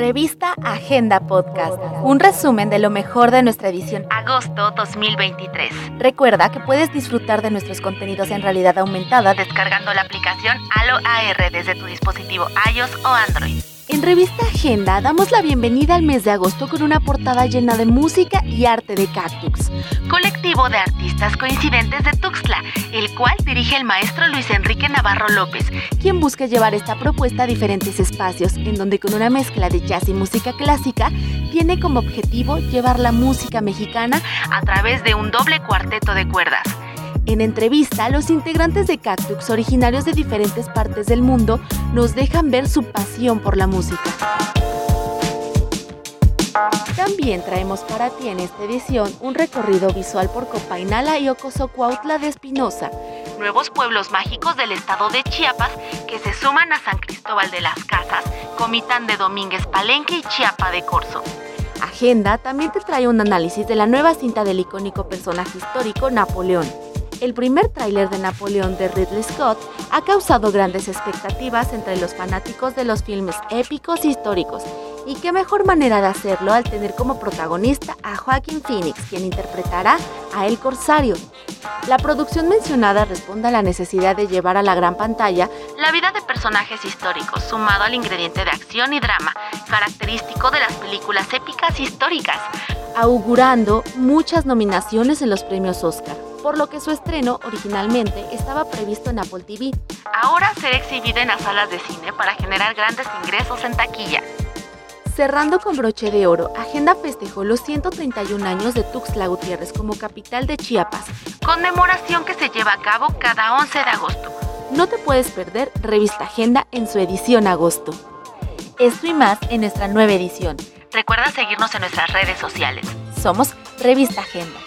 Revista Agenda Podcast, un resumen de lo mejor de nuestra edición agosto 2023. Recuerda que puedes disfrutar de nuestros contenidos en realidad aumentada descargando la aplicación Halo AR desde tu dispositivo iOS o Android. En Revista Agenda damos la bienvenida al mes de agosto con una portada llena de música y arte de Cactus, colectivo de artistas coincidentes de Tuxtla, el cual dirige el maestro Luis Enrique Navarro López, quien busca llevar esta propuesta a diferentes espacios, en donde con una mezcla de jazz y música clásica, tiene como objetivo llevar la música mexicana a través de un doble cuarteto de cuerdas. En entrevista, los integrantes de Cactus, originarios de diferentes partes del mundo, nos dejan ver su pasión por la música. También traemos para ti en esta edición un recorrido visual por Copainala y Ocosocuautla de Espinosa, nuevos pueblos mágicos del estado de Chiapas que se suman a San Cristóbal de las Casas, Comitán de Domínguez Palenque y Chiapa de Corzo. Agenda también te trae un análisis de la nueva cinta del icónico personaje histórico Napoleón el primer tráiler de Napoleón de Ridley Scott ha causado grandes expectativas entre los fanáticos de los filmes épicos históricos. Y qué mejor manera de hacerlo al tener como protagonista a Joaquin Phoenix, quien interpretará a El Corsario. La producción mencionada responde a la necesidad de llevar a la gran pantalla la vida de personajes históricos, sumado al ingrediente de acción y drama, característico de las películas épicas históricas, augurando muchas nominaciones en los premios Oscar por lo que su estreno originalmente estaba previsto en Apple TV. Ahora será exhibida en las salas de cine para generar grandes ingresos en taquilla. Cerrando con broche de oro, Agenda festejó los 131 años de Tuxtla Gutiérrez como capital de Chiapas, conmemoración que se lleva a cabo cada 11 de agosto. No te puedes perder Revista Agenda en su edición agosto. Esto y más en nuestra nueva edición. Recuerda seguirnos en nuestras redes sociales. Somos Revista Agenda.